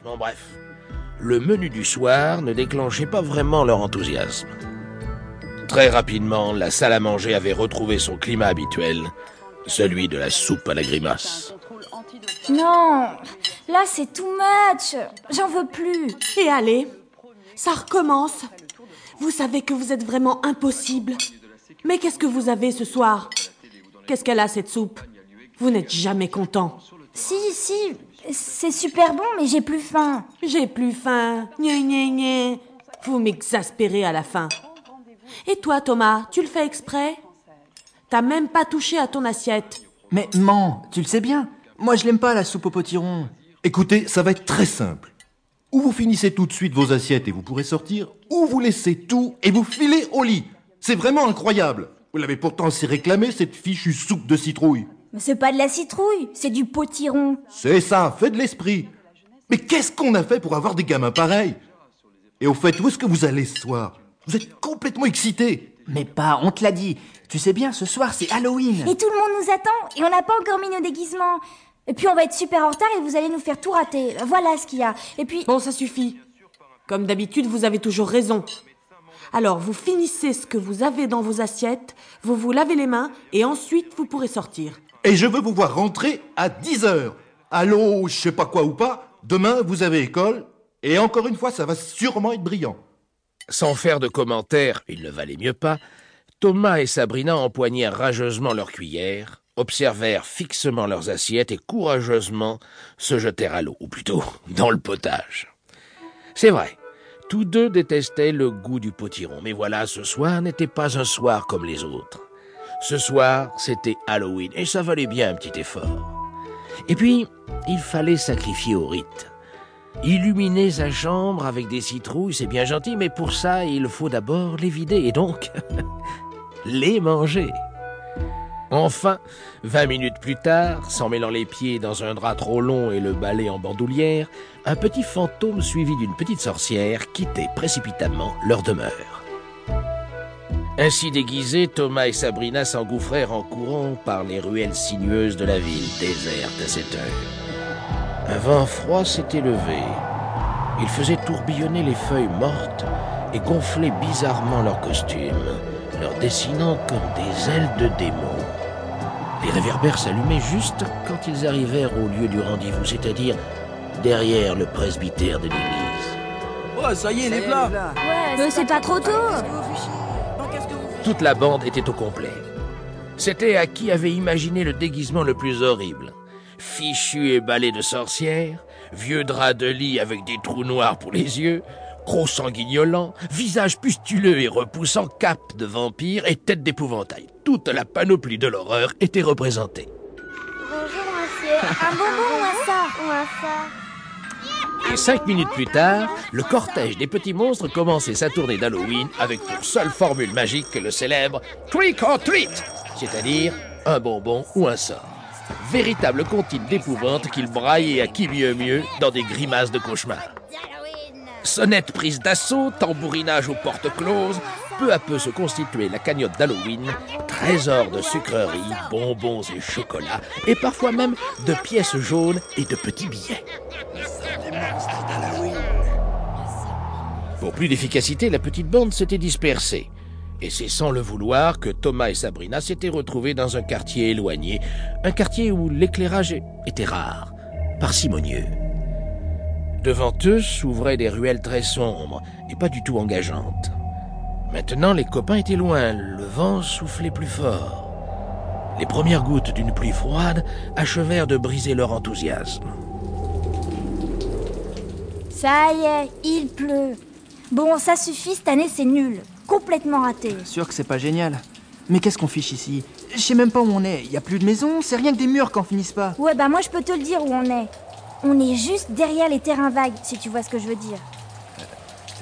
bref. Le menu du soir ne déclenchait pas vraiment leur enthousiasme. Très rapidement, la salle à manger avait retrouvé son climat habituel, celui de la soupe à la grimace. Non, là c'est too much. J'en veux plus. Et allez, ça recommence. Vous savez que vous êtes vraiment impossible. Mais qu'est-ce que vous avez ce soir? Qu'est-ce qu'elle a cette soupe? Vous n'êtes jamais content. Si, si, c'est super bon, mais j'ai plus faim. J'ai plus faim. Gna gna gna. Vous m'exaspérez à la fin. Et toi, Thomas, tu le fais exprès? T'as même pas touché à ton assiette. Mais man, tu le sais bien. Moi, je l'aime pas la soupe au potiron. Écoutez, ça va être très simple. Ou vous finissez tout de suite vos assiettes et vous pourrez sortir, ou vous laissez tout et vous filez au lit. C'est vraiment incroyable. Vous l'avez pourtant assez réclamé, cette fichue soupe de citrouille. Mais c'est pas de la citrouille, c'est du potiron. C'est ça, fait de l'esprit. Mais qu'est-ce qu'on a fait pour avoir des gamins pareils? Et au fait, où est-ce que vous allez ce soir? Vous êtes complètement excité. Mais pas, on te l'a dit. Tu sais bien, ce soir, c'est Halloween. Et tout le monde nous attend, et on n'a pas encore mis nos déguisements. Et puis on va être super en retard et vous allez nous faire tout rater. Voilà ce qu'il y a. Et puis... Bon, ça suffit. Comme d'habitude, vous avez toujours raison. Alors, vous finissez ce que vous avez dans vos assiettes, vous vous lavez les mains, et ensuite vous pourrez sortir. Et je veux vous voir rentrer à 10 heures. Allô, je sais pas quoi ou pas, demain vous avez école, et encore une fois, ça va sûrement être brillant. Sans faire de commentaires, il ne valait mieux pas, Thomas et Sabrina empoignèrent rageusement leurs cuillères, observèrent fixement leurs assiettes et courageusement se jetèrent à l'eau, ou plutôt dans le potage. C'est vrai, tous deux détestaient le goût du potiron, mais voilà, ce soir n'était pas un soir comme les autres. Ce soir, c'était Halloween, et ça valait bien un petit effort. Et puis, il fallait sacrifier au rite. Illuminer sa chambre avec des citrouilles, c'est bien gentil, mais pour ça, il faut d'abord les vider, et donc les manger. Enfin, vingt minutes plus tard, s'en mêlant les pieds dans un drap trop long et le balai en bandoulière, un petit fantôme suivi d'une petite sorcière quittait précipitamment leur demeure. Ainsi déguisés, Thomas et Sabrina s'engouffrèrent en courant par les ruelles sinueuses de la ville déserte à cette heure. Un vent froid s'était levé. Il faisait tourbillonner les feuilles mortes et gonflait bizarrement leurs costumes, leur dessinant comme des ailes de démons. Les réverbères s'allumaient juste quand ils arrivèrent au lieu du rendez-vous, c'est-à-dire derrière le presbytère de l'église. Ouais, ça y est, les plats Ouais, mais c'est pas trop tôt. Toute la bande était au complet. C'était à qui avait imaginé le déguisement le plus horrible. Fichu et balai de sorcière, vieux drap de lit avec des trous noirs pour les yeux, gros sanguignolant, visage pustuleux et repoussant, cape de vampire et tête d'épouvantail. Toute la panoplie de l'horreur était représentée. Bonjour, monsieur. Un bonbon ou un ça Ou un ça Et cinq minutes plus tard, le cortège des petits monstres commençait sa tournée d'Halloween avec pour seule formule magique le célèbre Trick or Treat, c'est-à-dire un bonbon ou un sort. Véritable comptine d'épouvante qu'il braillait à qui mieux mieux dans des grimaces de cauchemar. Sonnette prise d'assaut, tambourinage aux portes closes, peu à peu se constituait la cagnotte d'Halloween, trésor de sucreries, bonbons et chocolats, et parfois même de pièces jaunes et de petits billets. Pour plus d'efficacité, la petite bande s'était dispersée. Et c'est sans le vouloir que Thomas et Sabrina s'étaient retrouvés dans un quartier éloigné, un quartier où l'éclairage était rare, parcimonieux. Devant eux s'ouvraient des ruelles très sombres et pas du tout engageantes. Maintenant, les copains étaient loin, le vent soufflait plus fort. Les premières gouttes d'une pluie froide achevèrent de briser leur enthousiasme. Ça y est, il pleut. Bon, ça suffit, cette année c'est nul. Complètement raté. Sûr que c'est pas génial. Mais qu'est-ce qu'on fiche ici? Je sais même pas où on est. Y a plus de maison, c'est rien que des murs qu'on finisse pas. Ouais, bah moi je peux te le dire où on est. On est juste derrière les terrains vagues, si tu vois ce que je veux dire.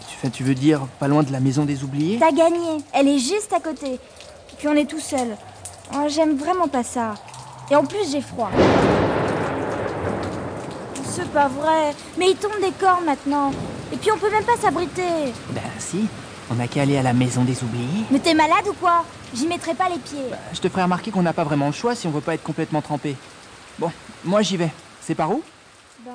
Tu, fais, tu veux dire pas loin de la maison des oubliés? T'as gagné, elle est juste à côté. Puis on est tout seul. Oh, J'aime vraiment pas ça. Et en plus j'ai froid. C'est pas vrai. Mais il tombe des cornes maintenant. Et puis on peut même pas s'abriter. Ben si, on a qu'à aller à la maison des oubliés. Mais t'es malade ou quoi? J'y mettrai pas les pieds. Je te ferai remarquer qu'on n'a pas vraiment le choix si on veut pas être complètement trempé. Bon, moi j'y vais. C'est par où? Ben,